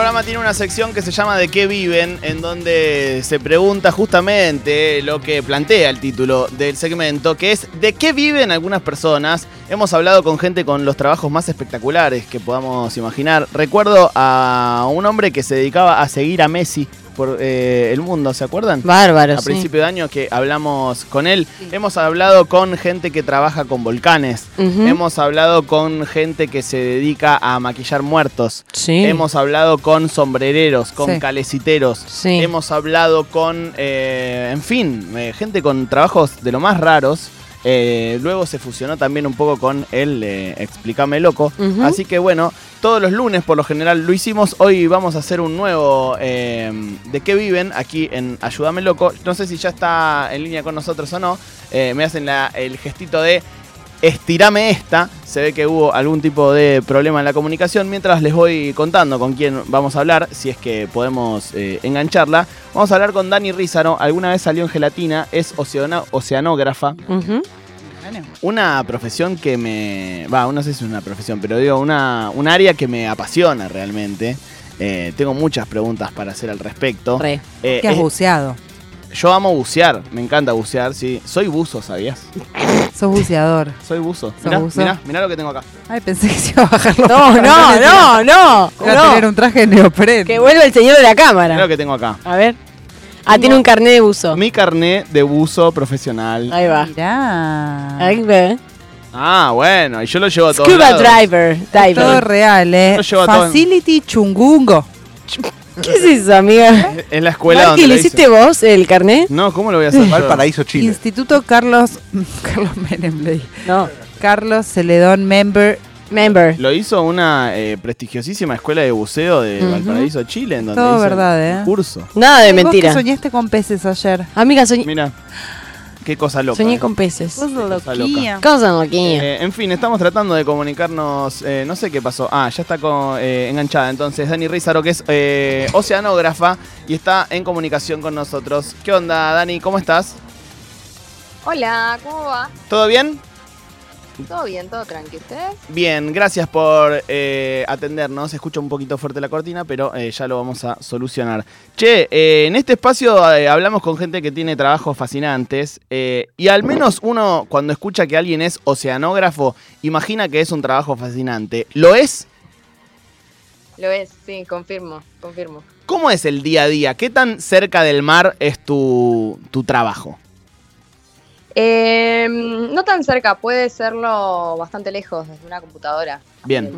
Programa tiene una sección que se llama ¿De qué viven? En donde se pregunta justamente lo que plantea el título del segmento, que es ¿de qué viven algunas personas? Hemos hablado con gente con los trabajos más espectaculares que podamos imaginar. Recuerdo a un hombre que se dedicaba a seguir a Messi por eh, el mundo, ¿se acuerdan? Bárbaro, A sí. principio de año que hablamos con él. Hemos hablado con gente que trabaja con volcanes. Hemos hablado con gente que se dedica a maquillar muertos. Sí. Hemos hablado con sombrereros, con caleciteros. Sí. Hemos hablado con, eh, en fin, eh, gente con trabajos de lo más raros. Eh, luego se fusionó también un poco con el eh, Explícame Loco. Así que bueno, todos los lunes por lo general lo hicimos. Hoy vamos a hacer un nuevo eh, ¿De qué viven? Aquí en Ayúdame Loco. No sé si ya está en línea con nosotros o no. Eh, me hacen la- el gestito de estirame esta. Se ve que hubo algún tipo de problema en la comunicación. Mientras les voy contando con quién vamos a hablar, si es que podemos engancharla. Vamos a hablar con Dani Rizaro. Alguna vez salió en gelatina, es oceanógrafa. Una profesión que me. Va, no sé si es una profesión, pero digo, una, un área que me apasiona realmente. Eh, tengo muchas preguntas para hacer al respecto. Re. Eh, ¿Qué has es- buceado? yo amo bucear, me encanta bucear, sí. Soy buzo, ¿sabías? Sos buceador. Soy buzo. ¿Sos Mirá, buzo? mirá, mirá lo que tengo acá. Ay, pensé que se iba a bajar los No, no, no, no. Iba a tener no. un traje de neopren. Que vuelva el señor de la Mirá cámara. lo que tengo acá. A ver. Ah, tiene un carnet de buzo. Mi carné de buzo profesional. Ahí va. Mirá. Ahí ve. Ah, bueno, y yo lo llevo a todos Scuba lados. driver. Diver. Todo real, ¿eh? Yo llevo todo en- Facility chungungo. ¿Qué es eso, amiga? Es la escuela Marqui, donde ¿le lo hice. hiciste vos el carnet? No, ¿cómo lo voy a hacer? yo? Valparaíso, Chile. Instituto Carlos. Carlos Menem, le dije. No. Carlos Celedón Member. Member. Lo hizo una eh, prestigiosísima escuela de buceo de Ujú. Valparaíso, Chile, en donde Todo hice verdad, el ¿eh? curso. Nada de vos mentira. que soñaste con peces ayer. Amiga, soñé, Mira, qué cosa loca. soñé eh. con peces. Cosa loquía. Cosa loquilla. Eh, en fin, estamos tratando de comunicarnos. eh, no sé qué pasó. Ah, ya está con, eh, enganchada. Entonces, Dani Rizaro, que es eh, oceanógrafa y está en comunicación con nosotros. ¿Qué onda, Dani? ¿Cómo estás? Hola, ¿cómo va? ¿Todo bien? ¿Todo bien? ¿Todo tranqui? ¿Ustedes? Bien, gracias por eh, atendernos. Escucha un poquito fuerte la cortina, pero eh, ya lo vamos a solucionar. Che, eh, en este espacio eh, hablamos con gente que tiene trabajos fascinantes y al menos uno cuando escucha que alguien es oceanógrafo, imagina que es un trabajo fascinante. ¿Lo es? Lo es, sí, confirmo, confirmo. ¿Cómo es el día a día? ¿Qué tan cerca del mar es tu, tu trabajo? Eh, no tan cerca, puede serlo bastante lejos, desde una computadora. Bien.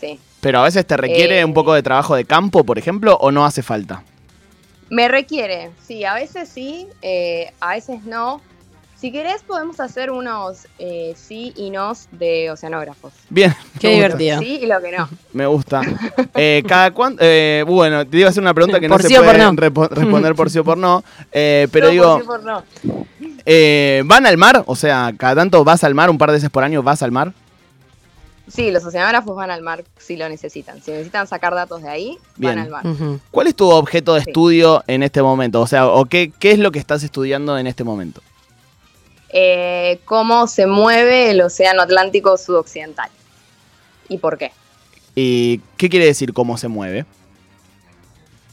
Sí. pero a veces te requiere Eh. un poco de trabajo de campo, por ejemplo, o no hace falta. Me requiere, sí, a veces sí, eh, a veces no. Si querés podemos hacer unos eh, sí y nos de oceanógrafos. Bien, Qué divertido. Sí y lo que no. Me gusta. Eh, cada cuánto, eh, bueno, te iba a hacer una pregunta que no Por se sí o puede por no. responder por sí o por no, eh, pero No, digo, por sí, por no. Eh, ¿van al mar? O sea, cada tanto vas al mar, un par de veces por año vas al mar. Sí, los oceanógrafos van al mar si lo necesitan. Si necesitan sacar datos de ahí, Bien. van al mar. ¿Cuál es tu objeto de Sí. estudio en este momento? O sea, ¿o qué, qué es lo que estás estudiando en este momento? Eh, cómo se mueve el océano Atlántico sudoccidental. ¿Y por qué? ¿Y qué quiere decir cómo se mueve?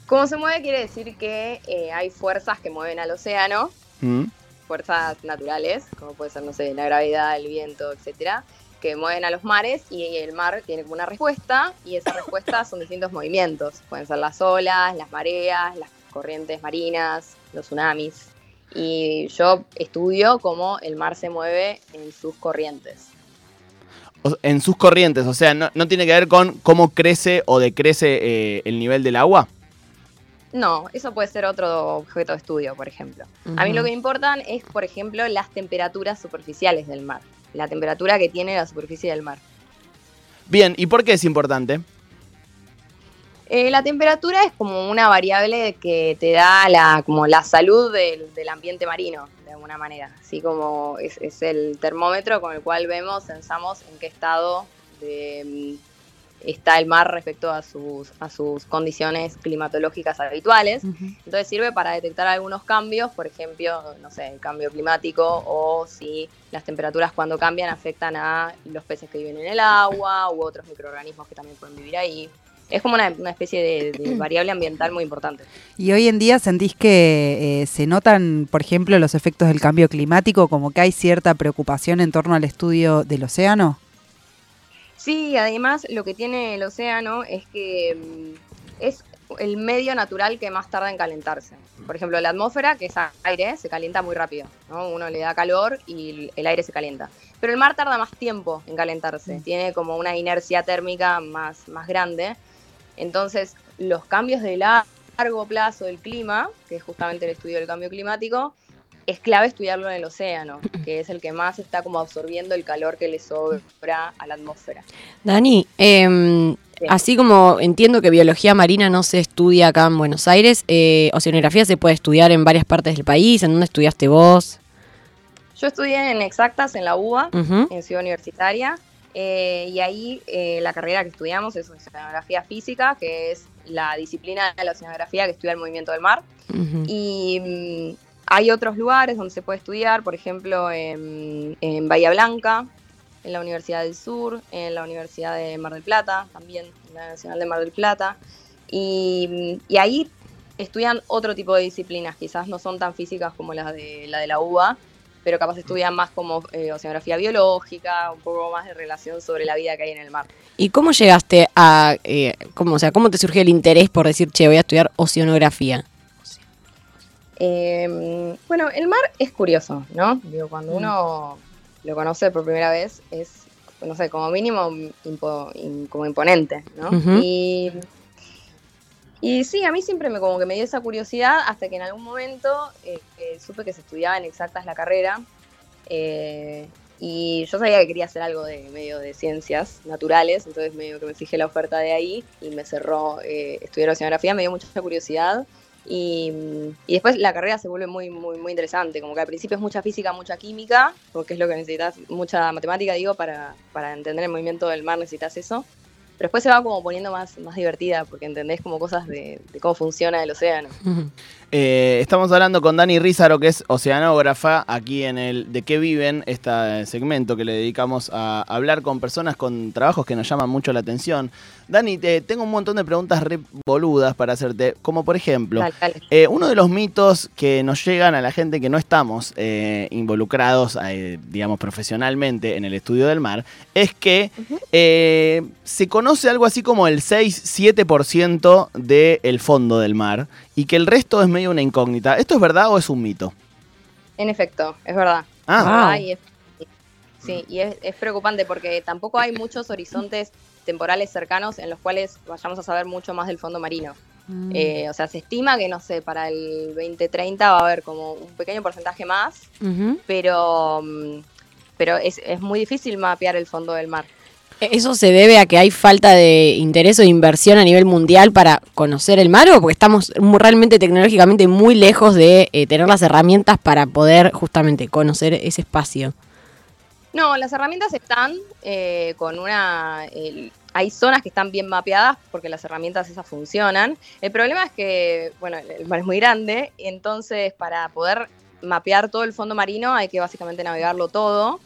Cómo se mueve quiere decir que eh, hay fuerzas que mueven al océano, ¿Mm? Fuerzas naturales, como puede ser, no sé, la gravedad, el viento, etcétera, que mueven a los mares y el mar tiene como una respuesta y esa respuesta son distintos movimientos. Pueden ser las olas, las mareas, las corrientes marinas, los tsunamis. Y yo estudio cómo el mar se mueve en sus corrientes. En sus corrientes, o sea, no, no tiene que ver con cómo crece o decrece eh, el nivel del agua. No, eso puede ser otro objeto de estudio, por ejemplo. A mí lo que me importan es, por ejemplo, las temperaturas superficiales del mar. La temperatura que tiene la superficie del mar. Bien, ¿y por qué es importante? Eh, la temperatura es como una variable que te da la, como la salud del, del ambiente marino, de alguna manera. Así como es, es el termómetro con el cual vemos, sensamos en qué estado de, mm, está el mar respecto a sus, a sus condiciones climatológicas habituales. Entonces sirve para detectar algunos cambios, por ejemplo, no sé, el cambio climático o si las temperaturas cuando cambian afectan a los peces que viven en el agua u otros microorganismos que también pueden vivir ahí. es como una, una especie de, de variable ambiental muy importante. ¿Y hoy en día sentís que eh, se notan, por ejemplo, los efectos del cambio climático, como que hay cierta preocupación en torno al estudio del océano? Sí, además lo que tiene el océano es que mm, es el medio natural que más tarda en calentarse. Por ejemplo, la atmósfera, que es aire, se calienta muy rápido. ¿no? Uno le da calor y el- el aire se calienta. Pero el mar tarda más tiempo en calentarse. Tiene como una inercia térmica más, más grande. Entonces, los cambios de largo plazo del clima, que es justamente el estudio del cambio climático, es clave estudiarlo en el océano, que es el que más está como absorbiendo el calor que le sobra a la atmósfera. Dani, em, Sí. así como entiendo que biología marina no se estudia acá en Buenos Aires, eh, oceanografía se puede estudiar en varias partes del país. ¿En dónde estudiaste vos? Yo estudié en exactas en la UBA, en Ciudad Universitaria, eh, y ahí eh, la carrera que estudiamos es oceanografía física, que es la disciplina de la oceanografía que estudia el movimiento del mar. Y mm, hay otros lugares donde se puede estudiar, por ejemplo, en, Bahía Blanca, en la Universidad del Sur, en la Universidad de Mar del Plata, también en la Nacional de Mar del Plata. Y, y ahí estudian otro tipo de disciplinas, quizás no son tan físicas como las de la de la UBA, pero capaz estudian más como eh, oceanografía biológica, un poco más de relación sobre la vida que hay en el mar. ¿Y cómo llegaste a, eh, cómo, o sea, cómo te surgió el interés por decir, che, voy a estudiar oceanografía? Eh, bueno, el mar es curioso, ¿no? Digo, cuando uno lo conoce por primera vez es, no sé, como mínimo impo- como imponente, ¿no? Y, y sí, a mí siempre me como que me dio esa curiosidad hasta que en algún momento eh, eh, supe que se estudiaba en exactas la carrera eh, y yo sabía que quería hacer algo de medio de ciencias naturales, entonces medio que me fijé la oferta de ahí y me cerró estudiar oceanografía, me dio mucha curiosidad y, después la carrera se vuelve muy, muy, muy interesante, como que al principio es mucha física, mucha química, porque es lo que necesitas, mucha matemática, digo, para, para entender el movimiento del mar necesitas eso. Pero después se va como poniendo más, más divertida, porque entendés como cosas de, de cómo funciona el océano. Eh, estamos hablando con Dani Rizaro, que es oceanógrafa, aquí en el De qué viven, este segmento que le dedicamos a hablar con personas con trabajos que nos llaman mucho la atención. Dani, te, tengo un montón de preguntas re boludas para hacerte, como por ejemplo, Dale, dale. eh, uno de los mitos que nos llegan a la gente que no estamos eh, involucrados, digamos, profesionalmente en el estudio del mar, es que eh, se conoce algo así como el 6-7% del fondo del mar y que el resto es medio una incógnita. ¿Esto es verdad o es un mito? En efecto, es verdad. Ah, Es verdad Wow. y es- sí, y es, es preocupante porque tampoco hay muchos horizontes temporales cercanos en los cuales vayamos a saber mucho más del fondo marino. Mm. Eh, o sea, se estima que, no sé, para el 2030 va a haber como un pequeño porcentaje más, pero, mm, pero es, es muy difícil mapear el fondo del mar. ¿Eso se debe a que hay falta de interés o de inversión a nivel mundial para conocer el mar o porque estamos realmente tecnológicamente muy lejos de eh, tener las herramientas para poder justamente conocer ese espacio? No, las herramientas están eh, con una... hay zonas que están bien mapeadas porque las herramientas esas funcionan. El problema es que, bueno, el mar es muy grande, entonces para poder mapear todo el fondo marino hay que básicamente navegarlo todo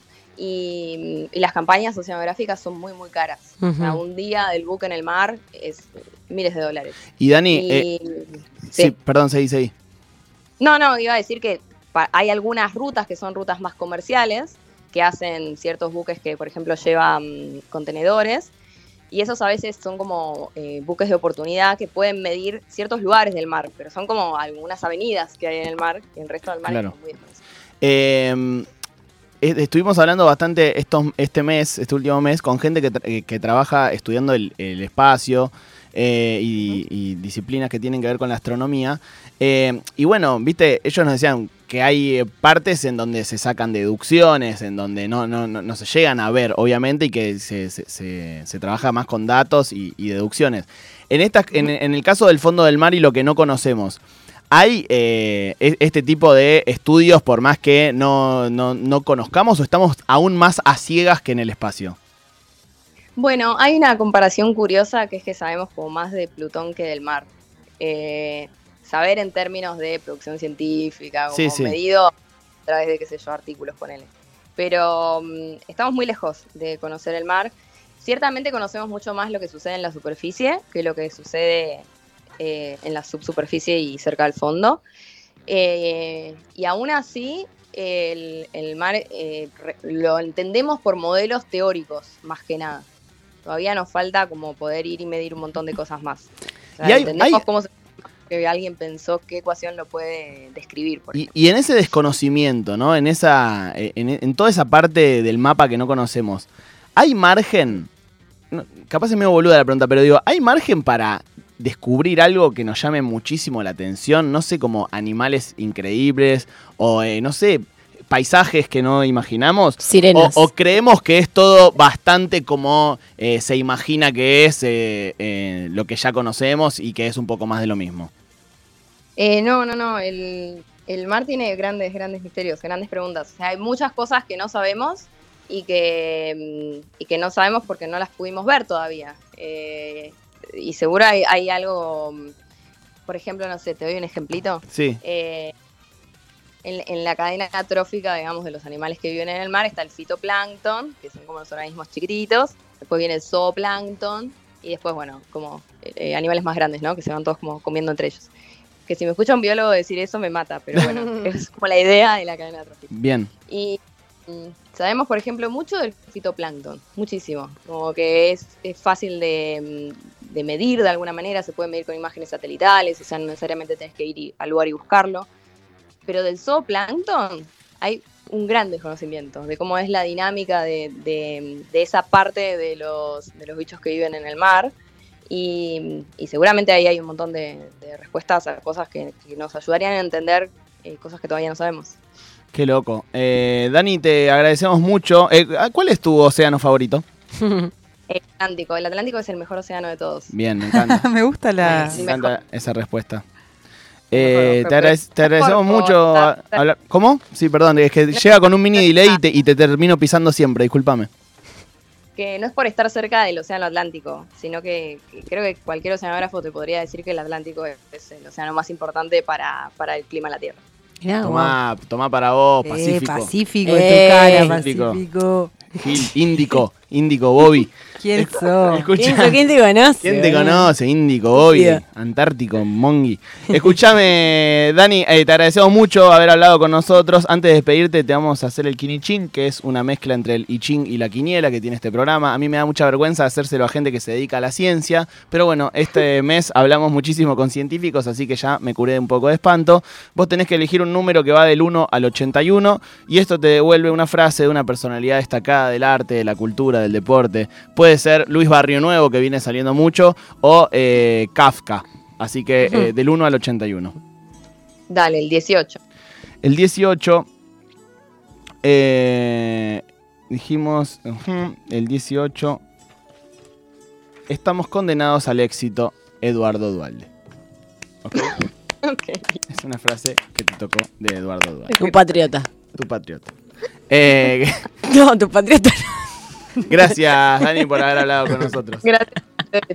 y, y las campañas oceanográficas son muy, muy caras. O sea, un día del buque en el mar es miles de dólares. y Dani, Y- eh, sí. sí, perdón, seguí, seguí. No, no, iba a decir que hay algunas rutas que son rutas más comerciales, que hacen ciertos buques que, por ejemplo, llevan contenedores, y esos a veces son como eh, buques de oportunidad que pueden medir ciertos lugares del mar, pero son como algunas avenidas que hay en el mar, y el resto del mar Claro. es muy desconocido. Eh, estuvimos hablando bastante estos, este mes, este último mes, con gente que, tra- eh, que trabaja estudiando el, el espacio eh, y, y disciplinas que tienen que ver con la astronomía. Eh, y bueno, viste, ellos nos decían que hay eh, partes en donde se sacan deducciones, en donde no, no, no, no se llegan a ver, obviamente, y que se, se- se- se trabaja más con datos y, y deducciones. En, esta, en, en el caso del fondo del mar y lo que no conocemos, ¿Hay eh, e- este tipo de estudios por más que no, no- no conozcamos o estamos aún más a ciegas que en el espacio? Bueno, hay una comparación curiosa que es que sabemos como más de Plutón que del mar. Eh, saber en términos de producción científica, como Sí, sí. medido a través de, qué sé yo, artículos, ponele. Pero mm, estamos muy lejos de conocer el mar ciertamente conocemos mucho más lo que sucede en la superficie que lo que sucede eh, en la subsuperficie y cerca del fondo. Eh, y aún así, el, el mar eh, lo entendemos por modelos teóricos, más que nada. Todavía nos falta como poder ir y medir un montón de cosas más. O sea, Y hay- entendemos hay- cómo se- que alguien pensó qué ecuación lo puede describir. Por Y, y en ese desconocimiento, ¿no? En esa. En, en toda esa parte del mapa que no conocemos. ¿Hay margen? no, capaz es medio boluda la pregunta, pero digo, ¿hay margen para descubrir algo que nos llame muchísimo la atención? No sé, como animales increíbles o, eh, no sé, paisajes que no imaginamos. O, Sirenas. o creemos que es todo bastante como eh, se imagina que es eh, eh, lo que ya conocemos y que es un poco más de lo mismo. Eh, no, no, no. El, el mar tiene grandes, grandes misterios, grandes preguntas. O sea, hay muchas cosas que no sabemos y que, mm, y que no sabemos porque no las pudimos ver todavía. Y seguro hay, hay algo, por ejemplo, no sé, te doy un ejemplito. Sí. Eh, en, en la cadena trófica, digamos, de los animales que viven en el mar está el fitoplancton, que son como los organismos chiquititos. Después viene el zooplancton y después, bueno, como eh, animales más grandes, ¿no? Que se van todos como comiendo entre ellos. Que si me escucha un biólogo decir eso me mata, pero bueno, es como la idea de la cadena trófica. Bien. Y mm, sabemos, por ejemplo, mucho del fitoplancton, muchísimo. Como que es, es fácil de, mm, de medir de alguna manera, se puede medir con imágenes satelitales, o sea, no necesariamente tenés que ir y- al lugar y buscarlo. Pero del zooplancton hay un gran desconocimiento de cómo es la dinámica de, de- de esa parte de los, de los bichos que viven en el mar. Y, y seguramente ahí hay un montón de, de respuestas a cosas que, que nos ayudarían a entender eh, cosas que todavía no sabemos. Qué loco. Eh, Dani, te agradecemos mucho. Eh, ¿Cuál es tu océano favorito? El Atlántico. El Atlántico es el mejor océano de todos. Bien, me encanta. Me gusta la. Mejor. encanta esa respuesta. Eh, te, te agradecemos mucho. por- a- hablar- ¿Cómo? Sí, perdón, es que llega con un mini delay y te, y te termino pisando siempre, discúlpame. Que no es por estar cerca del océano Atlántico, sino que, que creo que cualquier oceanógrafo te podría decir que el Atlántico es, es el océano más importante para, para el clima de la Tierra. Mirá. Tomá, tomá para vos, Eh, Pacífico. Pacífico, Eh, en tu cara, Pacífico. Pacífico. Gil, Índico, Índico, Bobby. ¿Quién sos? ¿Quién, quién te conoce? ¿Quién te conoce? Índico, Bobby. Antártico, Mongi. Escúchame, Dani, eh, te agradecemos mucho haber hablado con nosotros. Antes de despedirte, te vamos a hacer el Kinichin, que es una mezcla entre el I Ching y la quiniela que tiene este programa. A mí me da mucha vergüenza hacérselo a gente que se dedica a la ciencia, pero bueno, este mes hablamos muchísimo con científicos, así que ya me curé un poco de espanto. Vos tenés que elegir un número que va del 1 al 81 y esto te devuelve una frase de una personalidad destacada del arte, de la cultura, del deporte. Puede ser Luis Barrio Nuevo, que viene saliendo mucho, o eh, Kafka. Así que eh, del 1 al 81. Dale, el 18. El 18, eh, dijimos, el 18, estamos condenados al éxito, Eduardo Dualde. ¿Ok? Ok. Es una frase que te tocó de Eduardo Dualde, Tu patriota. tu patriota. Eh, No, tu patriota. Gracias, Dani, por haber hablado con nosotros. Gracias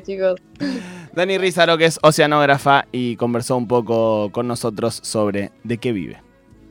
chicos. Dani Rizaro, que es oceanógrafa y conversó un poco con nosotros sobre de qué vive.